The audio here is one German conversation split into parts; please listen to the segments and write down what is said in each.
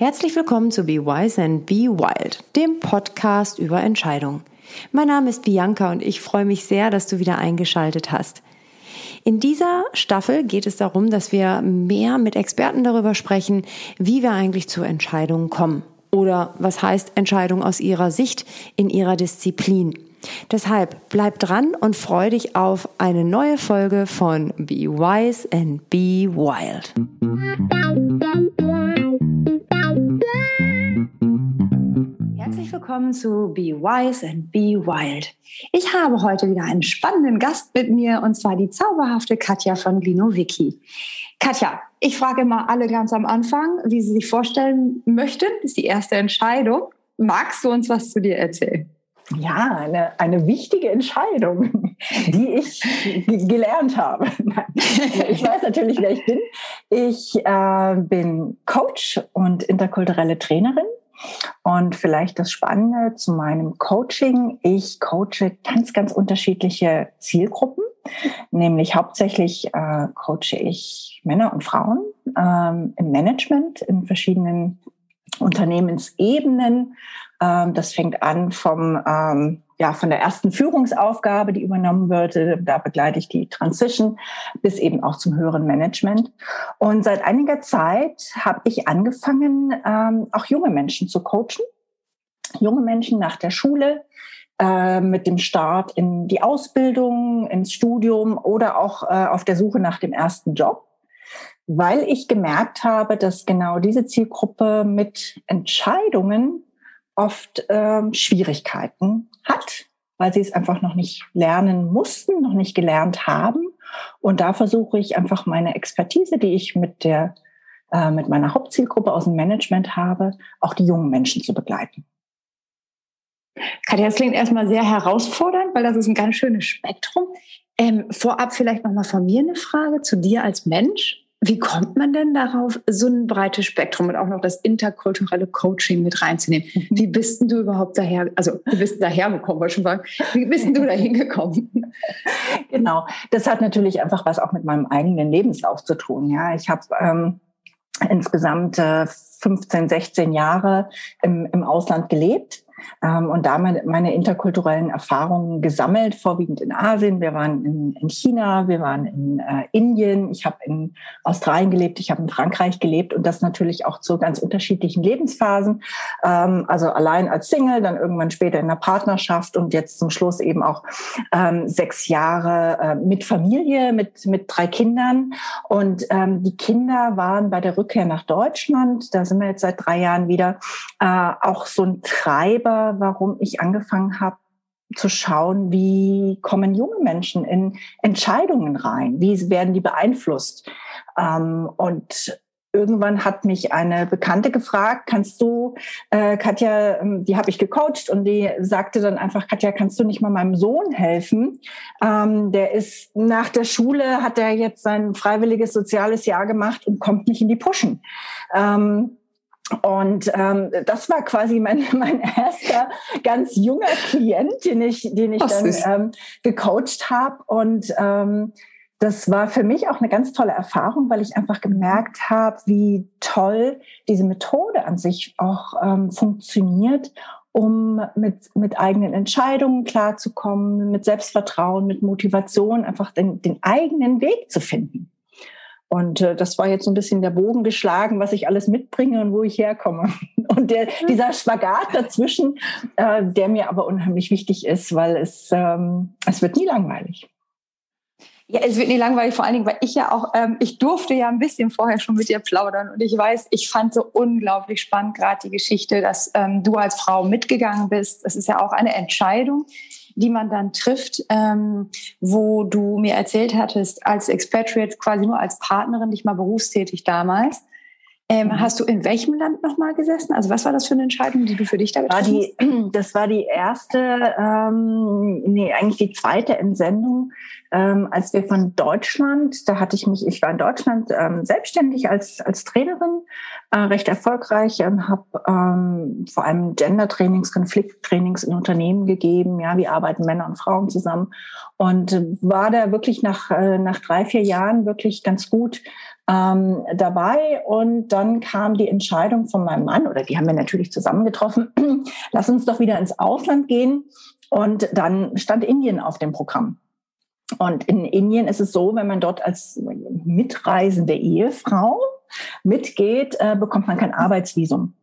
Herzlich willkommen zu Be Wise and Be Wild, dem Podcast über Entscheidungen. Mein Name ist Bianca und ich freue mich sehr, dass du wieder eingeschaltet hast. In dieser Staffel geht es darum, dass wir mehr mit Experten darüber sprechen, wie wir eigentlich zu Entscheidungen kommen oder was heißt Entscheidung aus ihrer Sicht in ihrer Disziplin. Deshalb bleib dran und freu dich auf eine neue Folge von Be Wise and Be Wild. Willkommen zu Be Wise and Be Wild. Ich habe heute wieder einen spannenden Gast mit mir und zwar die zauberhafte Katja von Glinowicki. Katja, ich frage immer alle ganz am Anfang, wie sie sich vorstellen möchten. Das ist die erste Entscheidung. Magst du uns was zu dir erzählen? Ja, eine, eine wichtige Entscheidung, die ich gelernt habe. Ich weiß natürlich, wer ich bin. Ich äh, bin Coach und interkulturelle Trainerin und vielleicht das Spannende zu meinem Coaching. Ich coache ganz, ganz unterschiedliche Zielgruppen. Nämlich hauptsächlich äh, coache ich Männer und Frauen ähm, im Management in verschiedenen Unternehmensebenen. Ähm, das fängt an vom ähm, ja, von der ersten Führungsaufgabe, die übernommen wird, da begleite ich die Transition bis eben auch zum höheren Management. Und seit einiger Zeit habe ich angefangen, ähm, auch junge Menschen zu coachen. Junge Menschen nach der Schule, äh, mit dem Start in die Ausbildung, ins Studium oder auch äh, auf der Suche nach dem ersten Job weil ich gemerkt habe, dass genau diese Zielgruppe mit Entscheidungen oft ähm, Schwierigkeiten hat, weil sie es einfach noch nicht lernen mussten, noch nicht gelernt haben. Und da versuche ich einfach meine Expertise, die ich mit der äh, mit meiner Hauptzielgruppe aus dem Management habe, auch die jungen Menschen zu begleiten. Katja, das klingt erstmal sehr herausfordernd, weil das ist ein ganz schönes Spektrum. Ähm, vorab vielleicht nochmal von mir eine Frage zu dir als Mensch. Wie kommt man denn darauf, so ein breites Spektrum und auch noch das interkulturelle Coaching mit reinzunehmen? Mhm. Wie bist denn du überhaupt daher, also wie bist du dahergekommen, wollte ich schon sagen, wie bist denn du da hingekommen? Genau, das hat natürlich einfach was auch mit meinem eigenen Lebenslauf zu tun. Ja, ich habe ähm, insgesamt äh, 15, 16 Jahre im, im Ausland gelebt und damit meine interkulturellen Erfahrungen gesammelt, vorwiegend in Asien. Wir waren in, in China, wir waren in äh, Indien, ich habe in Australien gelebt, ich habe in Frankreich gelebt und das natürlich auch zu ganz unterschiedlichen Lebensphasen. Ähm, also allein als Single, dann irgendwann später in der Partnerschaft und jetzt zum Schluss eben auch ähm, sechs Jahre äh, mit Familie, mit, mit drei Kindern. Und ähm, die Kinder waren bei der Rückkehr nach Deutschland, da sind wir jetzt seit drei Jahren wieder, äh, auch so ein Treiber selber, warum ich angefangen habe zu schauen, wie kommen junge Menschen in Entscheidungen rein, wie werden die beeinflusst. Ähm, und irgendwann hat mich eine Bekannte gefragt, kannst du, äh, Katja, ähm, die habe ich gecoacht und die sagte dann einfach, Katja, kannst du nicht mal meinem Sohn helfen? Ähm, der ist nach der Schule, hat er jetzt sein freiwilliges soziales Jahr gemacht und kommt nicht in die Puschen. Ähm, und ähm, das war quasi mein, mein erster ganz junger Klient, den ich, den ich dann ähm, gecoacht habe. Und ähm, das war für mich auch eine ganz tolle Erfahrung, weil ich einfach gemerkt habe, wie toll diese Methode an sich auch ähm, funktioniert, um mit, mit eigenen Entscheidungen klarzukommen, mit Selbstvertrauen, mit Motivation, einfach den, den eigenen Weg zu finden. Und äh, das war jetzt so ein bisschen der Bogen geschlagen, was ich alles mitbringe und wo ich herkomme. Und der, dieser Spagat dazwischen, äh, der mir aber unheimlich wichtig ist, weil es, ähm, es wird nie langweilig. Ja, es wird nie langweilig, vor allen Dingen, weil ich ja auch, ähm, ich durfte ja ein bisschen vorher schon mit dir plaudern und ich weiß, ich fand so unglaublich spannend gerade die Geschichte, dass ähm, du als Frau mitgegangen bist. Das ist ja auch eine Entscheidung, die man dann trifft, ähm, wo du mir erzählt hattest, als Expatriate quasi nur als Partnerin, nicht mal berufstätig damals. Ähm, mhm. hast du in welchem Land nochmal gesessen? Also was war das für eine Entscheidung, die du für dich da getroffen hast? Das war die erste, ähm, nee, eigentlich die zweite Entsendung, ähm, als wir von Deutschland, da hatte ich mich, ich war in Deutschland ähm, selbstständig als, als Trainerin, äh, recht erfolgreich und habe ähm, vor allem Gender-Trainings, Konflikttrainings in Unternehmen gegeben. Ja, wie arbeiten Männer und Frauen zusammen? Und war da wirklich nach, äh, nach drei, vier Jahren wirklich ganz gut ähm, dabei. Und dann kam die Entscheidung von meinem Mann, oder die haben wir natürlich zusammengetroffen, lass uns doch wieder ins Ausland gehen. Und dann stand Indien auf dem Programm. Und in Indien ist es so, wenn man dort als mitreisende Ehefrau mitgeht, äh, bekommt man kein Arbeitsvisum.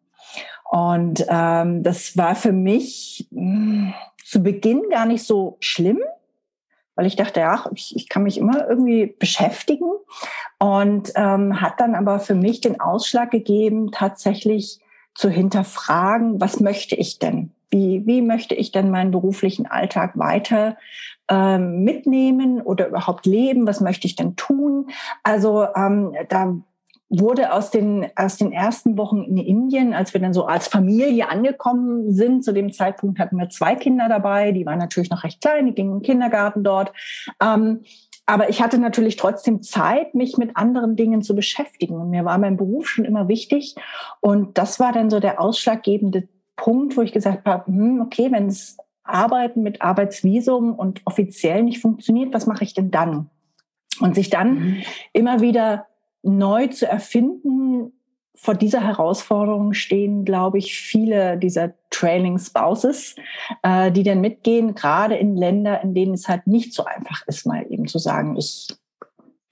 Und ähm, das war für mich mh, zu Beginn gar nicht so schlimm, weil ich dachte, ja, ich, ich kann mich immer irgendwie beschäftigen. Und ähm, hat dann aber für mich den Ausschlag gegeben, tatsächlich zu hinterfragen, was möchte ich denn? Wie, wie möchte ich denn meinen beruflichen Alltag weiter ähm, mitnehmen oder überhaupt leben? Was möchte ich denn tun? Also ähm, da wurde aus den, aus den ersten Wochen in Indien, als wir dann so als Familie angekommen sind, zu dem Zeitpunkt hatten wir zwei Kinder dabei, die waren natürlich noch recht klein, die gingen im Kindergarten dort. Ähm, aber ich hatte natürlich trotzdem Zeit, mich mit anderen Dingen zu beschäftigen. Und mir war mein Beruf schon immer wichtig. Und das war dann so der ausschlaggebende Punkt, wo ich gesagt habe, hm, okay, wenn es Arbeiten mit Arbeitsvisum und offiziell nicht funktioniert, was mache ich denn dann? Und sich dann mhm. immer wieder neu zu erfinden, vor dieser Herausforderung stehen, glaube ich, viele dieser Trailing Spouses, äh, die dann mitgehen, gerade in Länder, in denen es halt nicht so einfach ist, mal eben zu sagen, ich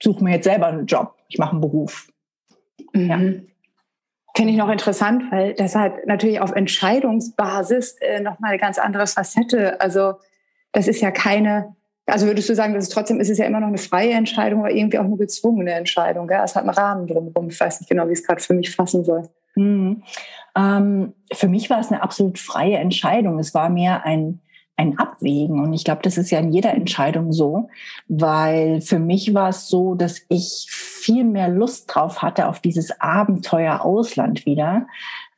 suche mir jetzt selber einen Job, ich mache einen Beruf. Mhm. Ja. Finde ich noch interessant, weil das halt natürlich auf Entscheidungsbasis äh, nochmal eine ganz andere Facette. Also das ist ja keine also würdest du sagen, dass es trotzdem ist es ja immer noch eine freie Entscheidung, aber irgendwie auch eine gezwungene Entscheidung. Gell? Es hat einen Rahmen drumherum. Ich weiß nicht genau, wie ich es gerade für mich fassen soll. Mhm. Ähm, für mich war es eine absolut freie Entscheidung. Es war mehr ein, ein Abwägen. Und ich glaube, das ist ja in jeder Entscheidung so, weil für mich war es so, dass ich viel mehr Lust drauf hatte auf dieses Abenteuer Ausland wieder,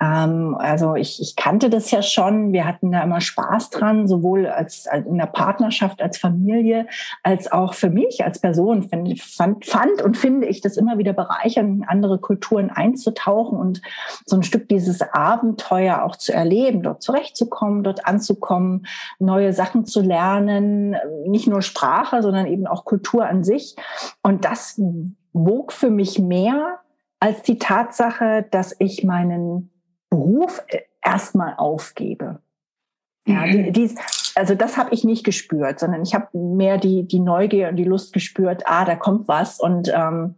ähm, also ich, ich kannte das ja schon. Wir hatten da immer Spaß dran, sowohl als, als in der Partnerschaft, als Familie, als auch für mich als Person. Fand, fand, fand und finde ich das immer wieder bereichernd, in andere Kulturen einzutauchen und so ein Stück dieses Abenteuer auch zu erleben, dort zurechtzukommen, dort anzukommen, neue Sachen zu lernen, nicht nur Sprache, sondern eben auch Kultur an sich. Und das wog für mich mehr als die Tatsache, dass ich meinen Beruf äh, erstmal aufgebe. Ja, mhm. dies, also das habe ich nicht gespürt, sondern ich habe mehr die, die Neugier und die Lust gespürt, ah, da kommt was und ähm,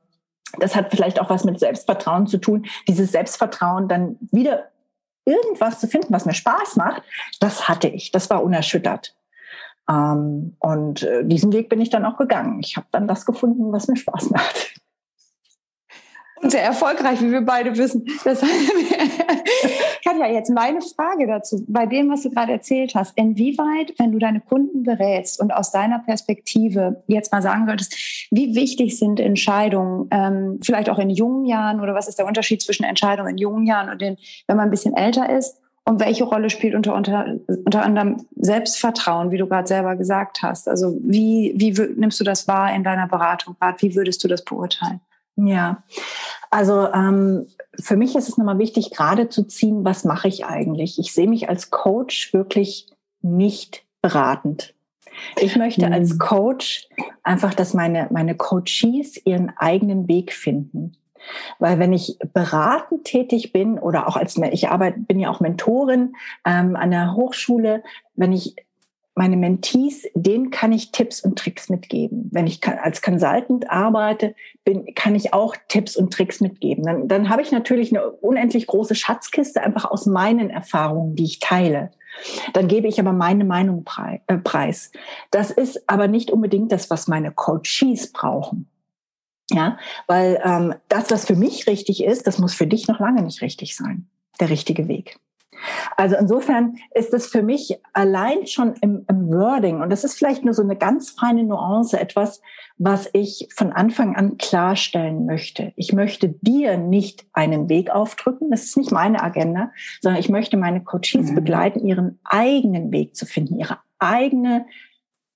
das hat vielleicht auch was mit Selbstvertrauen zu tun. Dieses Selbstvertrauen, dann wieder irgendwas zu finden, was mir Spaß macht, das hatte ich. Das war unerschüttert. Ähm, und äh, diesen Weg bin ich dann auch gegangen. Ich habe dann das gefunden, was mir Spaß macht und sehr erfolgreich, wie wir beide wissen. Das Katja, jetzt meine Frage dazu, bei dem, was du gerade erzählt hast, inwieweit, wenn du deine Kunden berätst und aus deiner Perspektive jetzt mal sagen würdest, wie wichtig sind Entscheidungen, ähm, vielleicht auch in jungen Jahren oder was ist der Unterschied zwischen Entscheidungen in jungen Jahren und den, wenn man ein bisschen älter ist? Und welche Rolle spielt unter, unter, unter anderem Selbstvertrauen, wie du gerade selber gesagt hast? Also wie, wie nimmst du das wahr in deiner Beratung gerade? Wie würdest du das beurteilen? Ja, also ähm, für mich ist es nochmal wichtig, gerade zu ziehen, was mache ich eigentlich? Ich sehe mich als Coach wirklich nicht beratend. Ich möchte mhm. als Coach einfach, dass meine, meine Coaches ihren eigenen Weg finden. Weil wenn ich beratend tätig bin oder auch als ich arbeite, bin ja auch Mentorin ähm, an der Hochschule, wenn ich meine Mentees, denen kann ich Tipps und Tricks mitgeben. Wenn ich als Consultant arbeite, bin, kann ich auch Tipps und Tricks mitgeben. Dann, dann habe ich natürlich eine unendlich große Schatzkiste einfach aus meinen Erfahrungen, die ich teile. Dann gebe ich aber meine Meinung äh, preis. Das ist aber nicht unbedingt das, was meine Coaches brauchen. Ja, weil ähm, das, was für mich richtig ist, das muss für dich noch lange nicht richtig sein. Der richtige Weg. Also insofern ist es für mich allein schon im, im, Wording, und das ist vielleicht nur so eine ganz feine Nuance, etwas, was ich von Anfang an klarstellen möchte. Ich möchte dir nicht einen Weg aufdrücken, das ist nicht meine Agenda, sondern ich möchte meine Coaches mhm. begleiten, ihren eigenen Weg zu finden, ihre eigene,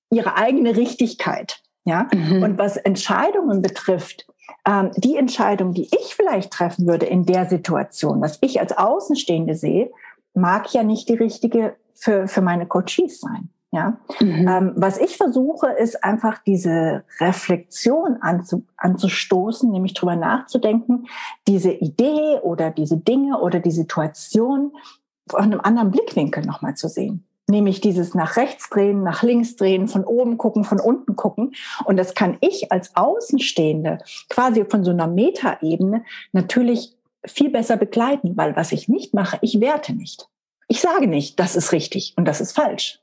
ihre eigene Richtigkeit. Ja, mhm. und was Entscheidungen betrifft, ähm, die Entscheidung, die ich vielleicht treffen würde in der Situation, was ich als Außenstehende sehe, mag ja nicht die richtige für, für meine Coaches sein. Ja, mhm. ähm, was ich versuche, ist einfach diese Reflexion anzu, anzustoßen, nämlich drüber nachzudenken, diese Idee oder diese Dinge oder die Situation von einem anderen Blickwinkel nochmal zu sehen. Nämlich dieses nach rechts drehen, nach links drehen, von oben gucken, von unten gucken. Und das kann ich als Außenstehende quasi von so einer Metaebene natürlich viel besser begleiten, weil was ich nicht mache, ich werte nicht. Ich sage nicht, das ist richtig und das ist falsch.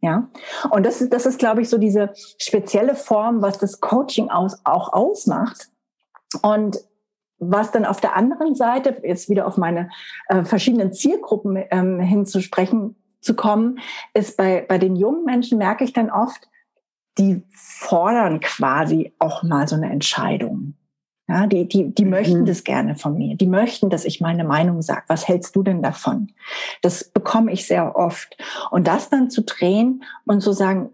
Ja, und das ist, das ist, glaube ich, so diese spezielle Form, was das Coaching aus, auch ausmacht. Und was dann auf der anderen Seite, jetzt wieder auf meine äh, verschiedenen Zielgruppen ähm, hinzusprechen zu kommen, ist bei, bei den jungen Menschen merke ich dann oft, die fordern quasi auch mal so eine Entscheidung. Ja, die, die, die mhm. möchten das gerne von mir. Die möchten, dass ich meine Meinung sage. Was hältst du denn davon? Das bekomme ich sehr oft. Und das dann zu drehen und zu sagen,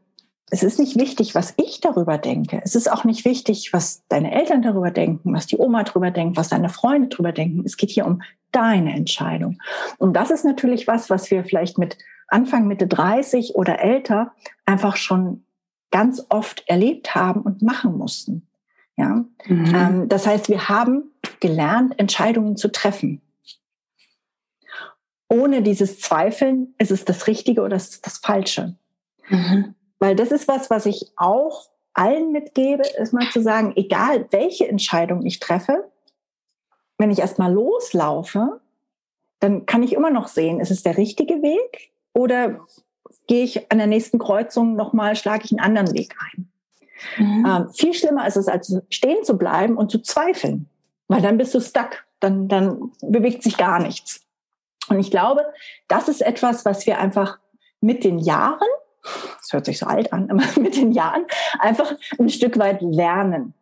es ist nicht wichtig, was ich darüber denke. Es ist auch nicht wichtig, was deine Eltern darüber denken, was die Oma darüber denkt, was deine Freunde darüber denken. Es geht hier um deine Entscheidung. Und das ist natürlich was, was wir vielleicht mit Anfang, Mitte 30 oder älter einfach schon ganz oft erlebt haben und machen mussten. Ja, mhm. ähm, das heißt, wir haben gelernt, Entscheidungen zu treffen. Ohne dieses Zweifeln, ist es das Richtige oder ist es das Falsche? Mhm. Weil das ist was, was ich auch allen mitgebe, ist mal zu sagen, egal welche Entscheidung ich treffe, wenn ich erstmal loslaufe, dann kann ich immer noch sehen, ist es der richtige Weg oder gehe ich an der nächsten Kreuzung nochmal, schlage ich einen anderen Weg ein. Mhm. Ähm, viel schlimmer ist es, als stehen zu bleiben und zu zweifeln, weil dann bist du stuck, dann, dann bewegt sich gar nichts. Und ich glaube, das ist etwas, was wir einfach mit den Jahren, das hört sich so alt an, aber mit den Jahren einfach ein Stück weit lernen.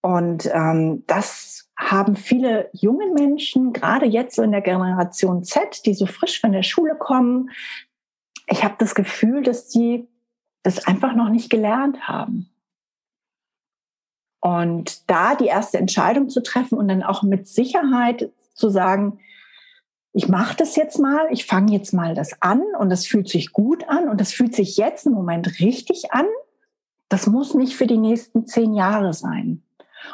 Und ähm, das haben viele junge Menschen, gerade jetzt so in der Generation Z, die so frisch von der Schule kommen, ich habe das Gefühl, dass die das einfach noch nicht gelernt haben. Und da die erste Entscheidung zu treffen und dann auch mit Sicherheit zu sagen, ich mache das jetzt mal, ich fange jetzt mal das an und das fühlt sich gut an und das fühlt sich jetzt im Moment richtig an. Das muss nicht für die nächsten zehn Jahre sein.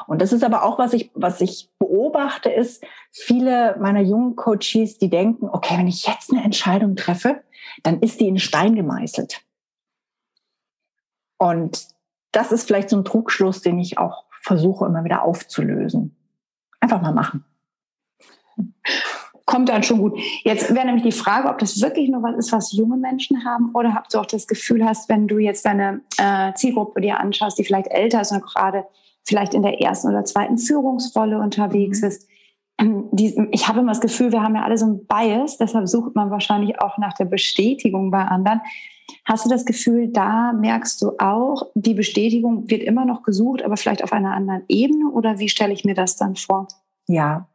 Und das ist aber auch, was ich, was ich beobachte, ist, viele meiner jungen Coaches, die denken, okay, wenn ich jetzt eine Entscheidung treffe, dann ist die in Stein gemeißelt. Und das ist vielleicht so ein Trugschluss, den ich auch versuche immer wieder aufzulösen. Einfach mal machen. Kommt dann schon gut. Jetzt wäre nämlich die Frage, ob das wirklich nur was ist, was junge Menschen haben, oder ob du auch das Gefühl hast, wenn du jetzt deine äh, Zielgruppe dir anschaust, die vielleicht älter ist und gerade vielleicht in der ersten oder zweiten Führungsrolle unterwegs mhm. ist. Die, ich habe immer das Gefühl, wir haben ja alle so ein Bias, deshalb sucht man wahrscheinlich auch nach der Bestätigung bei anderen. Hast du das Gefühl, da merkst du auch, die Bestätigung wird immer noch gesucht, aber vielleicht auf einer anderen Ebene? Oder wie stelle ich mir das dann vor? Ja,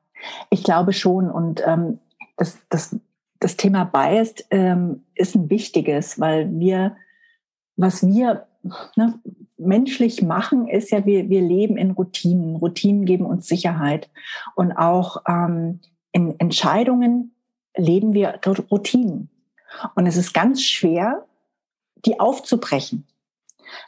ich glaube schon. Und ähm, das, das, das Thema Bias ähm, ist ein wichtiges, weil wir, was wir ne, menschlich machen, ist ja, wir, wir leben in Routinen. Routinen geben uns Sicherheit. Und auch ähm, in Entscheidungen leben wir Routinen. Und es ist ganz schwer, die aufzubrechen.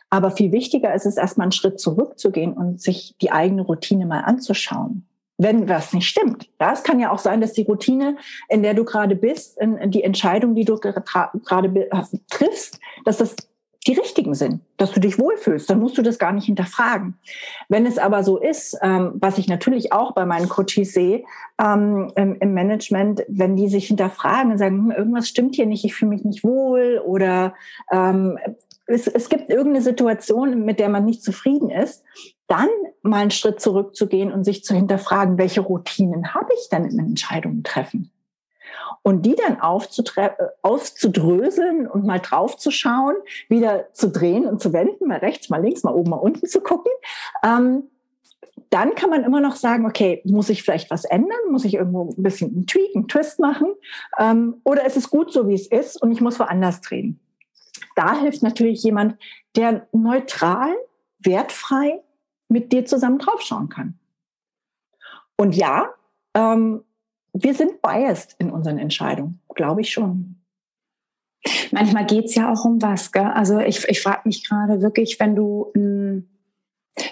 Aber viel wichtiger ist es, erstmal einen Schritt zurückzugehen und sich die eigene Routine mal anzuschauen. Wenn was nicht stimmt. Ja, es kann ja auch sein, dass die Routine, in der du gerade bist, in, die Entscheidung, die du gerade triffst, dass das die richtigen sind, dass du dich wohlfühlst, dann musst du das gar nicht hinterfragen. Wenn es aber so ist, ähm, was ich natürlich auch bei meinen Coaches sehe ähm, im, im, Management, wenn die sich hinterfragen und sagen, hm, irgendwas stimmt hier nicht, ich fühle mich nicht wohl oder ähm, es, es gibt irgendeine Situation, mit der man nicht zufrieden ist, dann mal einen Schritt zurückzugehen und sich zu hinterfragen, welche Routinen habe ich denn in Entscheidungen treffen? Und die dann aufzudröseln und mal draufzuschauen, wieder zu drehen und zu wenden, mal rechts, mal links, mal oben, mal unten zu gucken. Ähm, dann kann man immer noch sagen, okay, muss ich vielleicht was ändern? Muss ich irgendwo ein bisschen einen Tweak, einen Twist machen? Ähm, oder ist es gut so, wie es ist und ich muss woanders drehen? Da hilft natürlich jemand, der neutral, wertfrei mit dir zusammen draufschauen kann. Und ja, ähm, wir sind biased in unseren Entscheidungen, glaube ich schon. Manchmal geht es ja auch um was. Gell? Also ich, ich frage mich gerade wirklich, wenn du mh, hm,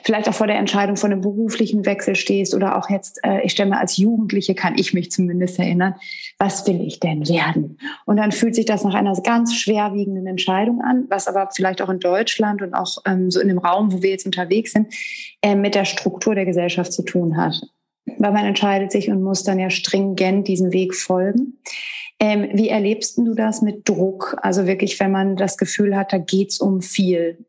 vielleicht auch vor der Entscheidung von einem beruflichen Wechsel stehst oder auch jetzt, äh, ich stelle mir als Jugendliche, kann ich mich zumindest erinnern, was will ich denn werden? Und dann fühlt sich das nach einer ganz schwerwiegenden Entscheidung an, was aber vielleicht auch in Deutschland und auch ähm, so in dem Raum, wo wir jetzt unterwegs sind, äh, mit der Struktur der Gesellschaft zu tun hat. Weil man entscheidet sich und muss dann ja stringent diesem Weg folgen. Ähm, wie erlebst du das mit Druck? Also wirklich, wenn man das Gefühl hat, da geht's um viel.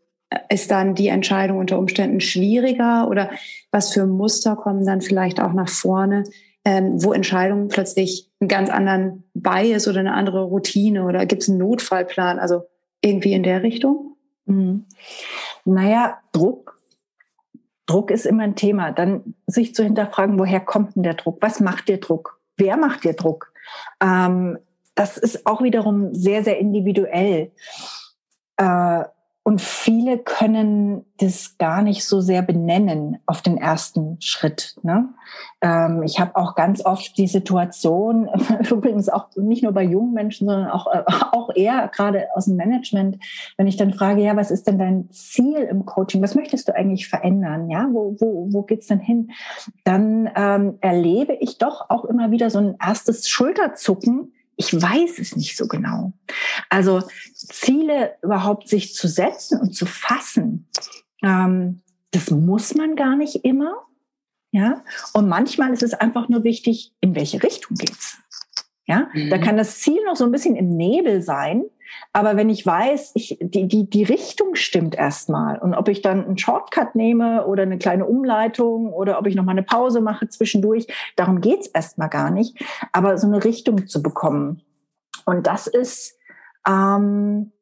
Ist dann die Entscheidung unter Umständen schwieriger oder was für Muster kommen dann vielleicht auch nach vorne, ähm, wo Entscheidungen plötzlich einen ganz anderen Bias oder eine andere Routine oder gibt es einen Notfallplan? Also irgendwie in der Richtung? Mhm. Naja, Druck. Druck ist immer ein Thema. Dann sich zu hinterfragen, woher kommt denn der Druck? Was macht dir Druck? Wer macht dir Druck? Ähm, das ist auch wiederum sehr, sehr individuell. Äh, und viele können das gar nicht so sehr benennen auf den ersten Schritt. Ne? Ähm, ich habe auch ganz oft die Situation, übrigens auch nicht nur bei jungen Menschen, sondern auch, äh, auch eher gerade aus dem Management, wenn ich dann frage, ja, was ist denn dein Ziel im Coaching? Was möchtest du eigentlich verändern? Ja, wo, wo, wo geht's denn hin? Dann ähm, erlebe ich doch auch immer wieder so ein erstes Schulterzucken, ich weiß es nicht so genau. Also Ziele überhaupt sich zu setzen und zu fassen, ähm, das muss man gar nicht immer. Ja, und manchmal ist es einfach nur wichtig, in welche Richtung geht's. Ja, mhm. da kann das Ziel noch so ein bisschen im Nebel sein, aber wenn ich weiß, ich, die, die, die Richtung stimmt erstmal und ob ich dann einen Shortcut nehme oder eine kleine Umleitung oder ob ich noch mal eine Pause mache zwischendurch, darum geht's erstmal gar nicht. Aber so eine Richtung zu bekommen. Und das ist, ähm,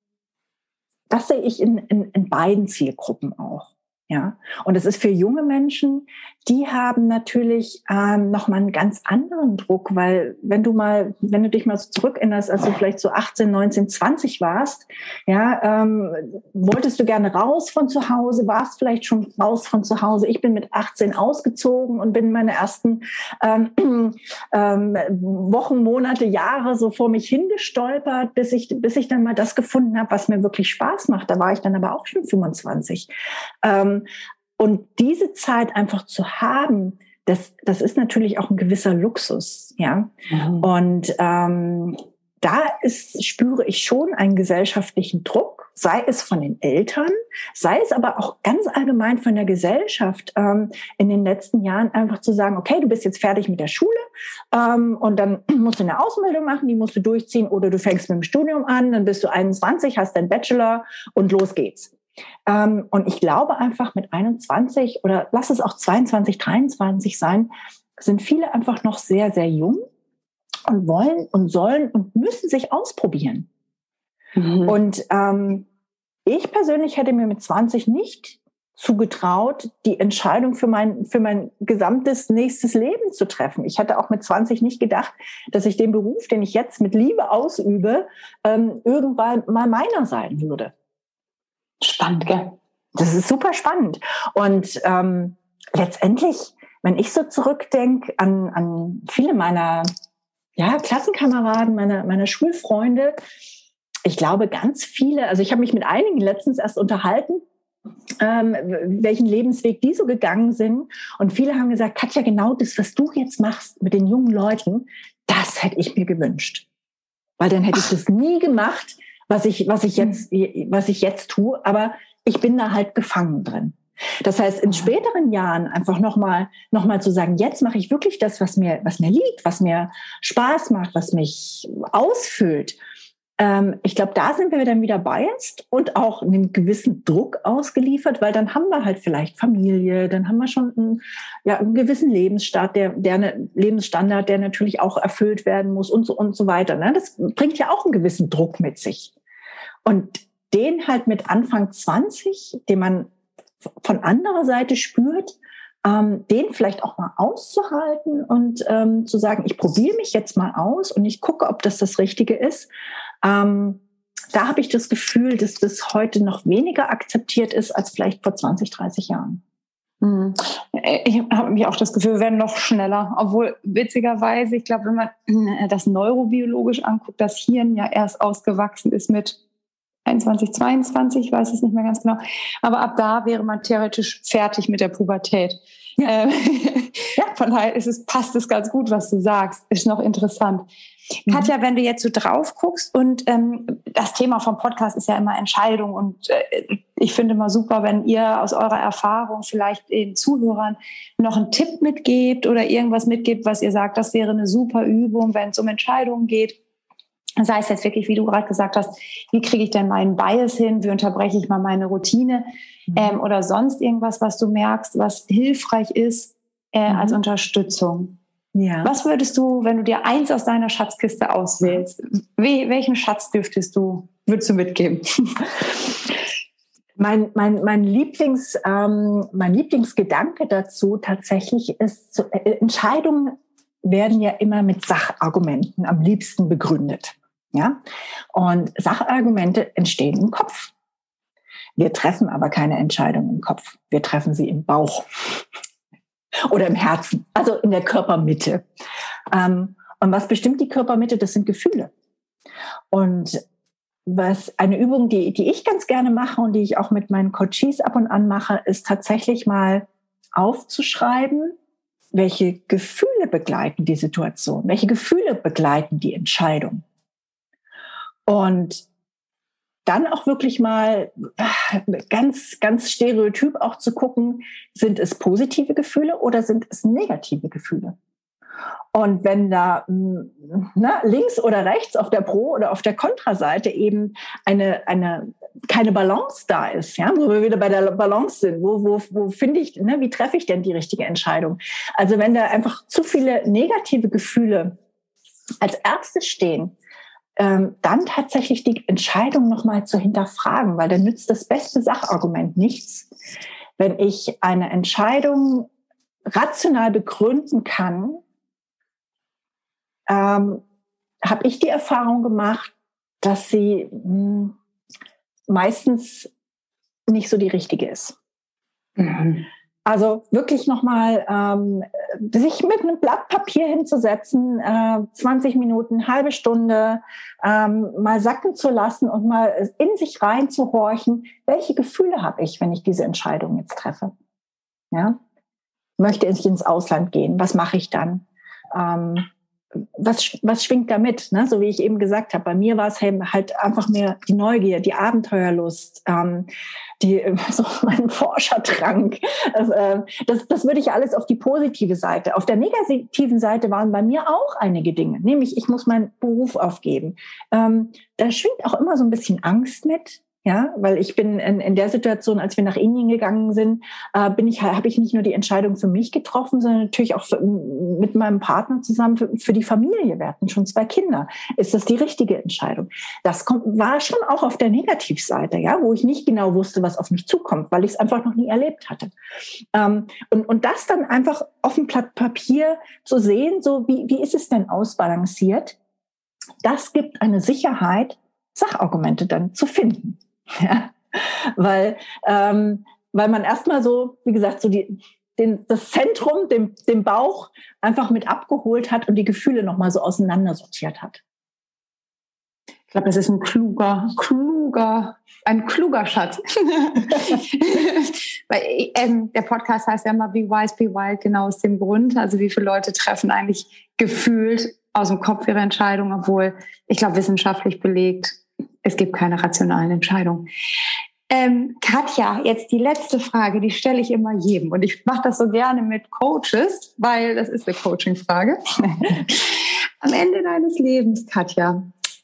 das sehe ich in, in, in beiden Zielgruppen auch. Ja, und es ist für junge Menschen, die haben natürlich ähm, noch mal einen ganz anderen Druck, weil wenn du mal, wenn du dich mal so zurückerinnerst, als du vielleicht so 18, 19, 20 warst, ja, ähm, wolltest du gerne raus von zu Hause, warst vielleicht schon raus von zu Hause. Ich bin mit 18 ausgezogen und bin meine ersten ähm, ähm, Wochen, Monate, Jahre so vor mich hingestolpert, bis ich, bis ich dann mal das gefunden habe, was mir wirklich Spaß macht. Da war ich dann aber auch schon 25. Ähm, und diese Zeit einfach zu haben, das, das ist natürlich auch ein gewisser Luxus, ja. Mhm. Und ähm, da ist, spüre ich schon einen gesellschaftlichen Druck, sei es von den Eltern, sei es aber auch ganz allgemein von der Gesellschaft, ähm, in den letzten Jahren einfach zu sagen, okay, du bist jetzt fertig mit der Schule ähm, und dann musst du eine Ausbildung machen, die musst du durchziehen oder du fängst mit dem Studium an, dann bist du 21, hast deinen Bachelor und los geht's. Ähm, und ich glaube einfach mit 21 oder lass es auch 22, 23 sein, sind viele einfach noch sehr, sehr jung und wollen und sollen und müssen sich ausprobieren. Mhm. Und ähm, ich persönlich hätte mir mit 20 nicht zugetraut, die Entscheidung für mein, für mein gesamtes nächstes Leben zu treffen. Ich hatte auch mit 20 nicht gedacht, dass ich den Beruf, den ich jetzt mit Liebe ausübe, ähm, irgendwann mal meiner sein würde. Spannend, gell? Das ist super spannend. Und ähm, letztendlich, wenn ich so zurückdenke an, an viele meiner ja, Klassenkameraden, meine, meine Schulfreunde, ich glaube ganz viele, also ich habe mich mit einigen letztens erst unterhalten, ähm, welchen Lebensweg die so gegangen sind. Und viele haben gesagt, Katja, genau das, was du jetzt machst mit den jungen Leuten, das hätte ich mir gewünscht. Weil dann hätte ich das nie gemacht, was ich, was ich jetzt, was ich jetzt tue, aber ich bin da halt gefangen drin. Das heißt, in späteren Jahren einfach nochmal, noch mal zu sagen, jetzt mache ich wirklich das, was mir, was mir liegt, was mir Spaß macht, was mich ausfüllt. Ähm, ich glaube, da sind wir dann wieder biased und auch einem gewissen Druck ausgeliefert, weil dann haben wir halt vielleicht Familie, dann haben wir schon einen, ja, einen gewissen Lebensstandard, der, der eine, Lebensstandard, der natürlich auch erfüllt werden muss und so und so weiter. Ne? Das bringt ja auch einen gewissen Druck mit sich. Und den halt mit Anfang 20, den man von anderer Seite spürt, ähm, den vielleicht auch mal auszuhalten und ähm, zu sagen, ich probiere mich jetzt mal aus und ich gucke, ob das das Richtige ist. Ähm, da habe ich das Gefühl, dass das heute noch weniger akzeptiert ist als vielleicht vor 20, 30 Jahren. Mhm. Ich habe mich auch das Gefühl, wir werden noch schneller. Obwohl witzigerweise, ich glaube, wenn man äh, das neurobiologisch anguckt, das Hirn ja erst ausgewachsen ist mit 21, 22, ich weiß es nicht mehr ganz genau. Aber ab da wäre man theoretisch fertig mit der Pubertät. Ja. Ähm, von daher ist es, passt es ganz gut, was du sagst. Ist noch interessant. Mhm. Katja, wenn du jetzt so drauf guckst und ähm, das Thema vom Podcast ist ja immer Entscheidung und äh, ich finde immer super, wenn ihr aus eurer Erfahrung vielleicht den Zuhörern noch einen Tipp mitgebt oder irgendwas mitgebt, was ihr sagt, das wäre eine super Übung, wenn es um Entscheidungen geht. Sei es jetzt wirklich, wie du gerade gesagt hast, wie kriege ich denn meinen Bias hin, wie unterbreche ich mal meine Routine mhm. ähm, oder sonst irgendwas, was du merkst, was hilfreich ist äh, mhm. als Unterstützung. Ja. Was würdest du, wenn du dir eins aus deiner Schatzkiste auswählst, we welchen Schatz dürftest du, würdest du mitgeben? Mein, mein, mein, Lieblings, ähm, mein Lieblingsgedanke dazu tatsächlich ist, äh, Entscheidungen werden ja immer mit Sachargumenten am liebsten begründet. Ja? Und Sachargumente entstehen im Kopf. Wir treffen aber keine Entscheidung im Kopf. Wir treffen sie im Bauch oder im Herzen, also in der Körpermitte. Ähm, und was bestimmt die Körpermitte? Das sind Gefühle. Und was eine Übung, die, die ich ganz gerne mache und die ich auch mit meinen Coaches ab und an mache, ist tatsächlich mal aufzuschreiben, welche Gefühle begleiten die Situation, welche Gefühle begleiten die Entscheidung. Und dann auch wirklich mal ganz, ganz stereotyp auch zu gucken, sind es positive Gefühle oder sind es negative Gefühle? Und wenn da na, links oder rechts auf der Pro- oder auf der Kontraseite eben eine, eine, keine Balance da ist, ja, wo wir wieder bei der Balance sind, wo, wo, wo finde ich, ne, wie treffe ich denn die richtige Entscheidung? Also wenn da einfach zu viele negative Gefühle als erstes stehen, ähm, dann tatsächlich die Entscheidung nochmal zu hinterfragen, weil dann nützt das beste Sachargument nichts. Wenn ich eine Entscheidung rational begründen kann, ähm, habe ich die Erfahrung gemacht, dass sie mh, hm, meistens nicht so die richtige ist. Mhm. Also wirklich nochmal ähm, sich mit einem Blatt Papier hinzusetzen, äh, 20 Minuten, halbe Stunde, ähm, mal sacken zu lassen und mal in sich reinzuhorchen, welche Gefühle habe ich, wenn ich diese Entscheidung jetzt treffe? Ja? Möchte ich ins Ausland gehen? Was mache ich dann? Ähm, was, was schwingt da mit? Ne? So wie ich eben gesagt habe, bei mir war es halt einfach mehr die Neugier, die Abenteuerlust, ähm, die, so mein Forschertrank. Das, äh, das, das würde ich alles auf die positive Seite. Auf der negativen Seite waren bei mir auch einige Dinge, nämlich ich muss meinen Beruf aufgeben. Ähm, da schwingt auch immer so ein bisschen Angst mit. Ja, weil ich bin in, in der Situation, als wir nach Indien gegangen sind, äh, bin ich, habe ich nicht nur die Entscheidung für mich getroffen, sondern natürlich auch für, mit meinem Partner zusammen für, für, die Familie. Wir hatten schon zwei Kinder. Ist das die richtige Entscheidung? Das kommt, war schon auch auf der Negativseite, ja, wo ich nicht genau wusste, was auf mich zukommt, weil ich es einfach noch nie erlebt hatte. Ähm, und, und das dann einfach auf dem Blatt Papier zu sehen, so wie, wie ist es denn ausbalanciert? Das gibt eine Sicherheit, Sachargumente dann zu finden. Ja? Weil, ähm, weil man erstmal so, wie gesagt, so die, den, das Zentrum, den, den Bauch einfach mit abgeholt hat und die Gefühle nochmal so auseinandersortiert hat. Ich glaube, das ist ein kluger, kluger, ein kluger Schatz. Weil ähm, der Podcast heißt ja immer Be Wise, Be Wild, genau aus dem Grund. Also wie viele Leute treffen eigentlich gefühlt aus dem Kopf ihre Entscheidung, obwohl ich glaube, wissenschaftlich belegt, es gibt keine rationalen Entscheidungen. Ähm, Katja, jetzt die letzte Frage, die stelle ich immer jedem. Und ich mache das so gerne mit Coaches, weil das ist eine Coaching-Frage. Am Ende deines Lebens, Katja,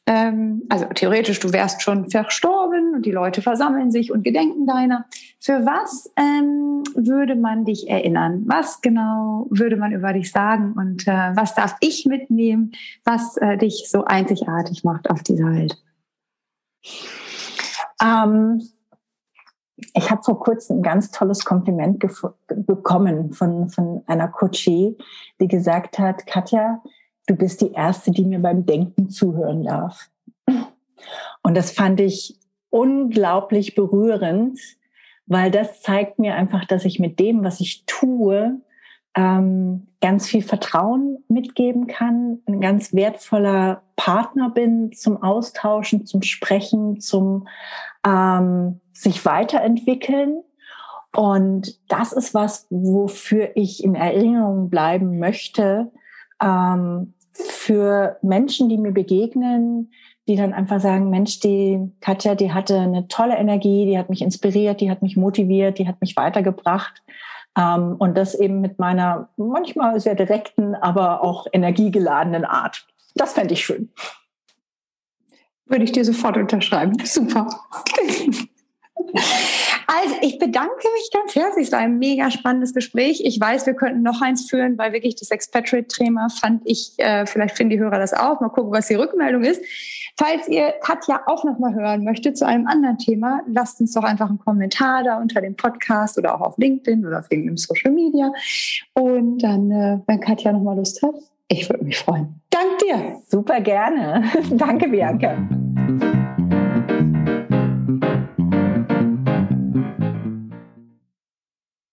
ähm, also theoretisch, du wärst schon verstorben und die Leute versammeln sich und gedenken deiner. Für was ähm, würde man dich erinnern? Was genau würde man über dich sagen? Und äh, was darf ich mitnehmen, was äh, dich so einzigartig macht auf dieser Welt? Ähm, ich habe vor kurzem ein ganz tolles Kompliment bekommen von, von einer Coachie, die gesagt hat, Katja, du bist die Erste, die mir beim Denken zuhören darf. Und das fand ich unglaublich berührend, weil das zeigt mir einfach, dass ich mit dem, was ich tue, ähm, ganz viel Vertrauen mitgeben kann, ein ganz wertvoller Partner bin zum Austauschen, zum Sprechen, zum ähm, sich weiterentwickeln. Und das ist was, wofür ich in Erinnerung bleiben möchte, ähm, für Menschen, die mir begegnen, die dann einfach sagen, Mensch, die Katja, die hatte eine tolle Energie, die hat mich inspiriert, die hat mich motiviert, die hat mich weitergebracht. Ähm, und das eben mit meiner manchmal sehr direkten, aber auch energiegeladenen Art. Das fände ich schön. Würde ich dir sofort unterschreiben. Super. Also, ich bedanke mich ganz herzlich. Es war ein mega spannendes Gespräch. Ich weiß, wir könnten noch eins führen, weil wirklich das Expatriate-Thema fand ich, äh, vielleicht finden die Hörer das auch. Mal gucken, was die Rückmeldung ist. Falls ihr Katja auch noch mal hören möchtet zu einem anderen Thema, lasst uns doch einfach einen Kommentar da unter dem Podcast oder auch auf LinkedIn oder auf irgendeinem Social Media. Und dann, äh, wenn Katja noch mal Lust hat, ich würde mich freuen. Dank dir. Super gerne. Danke, Bianca.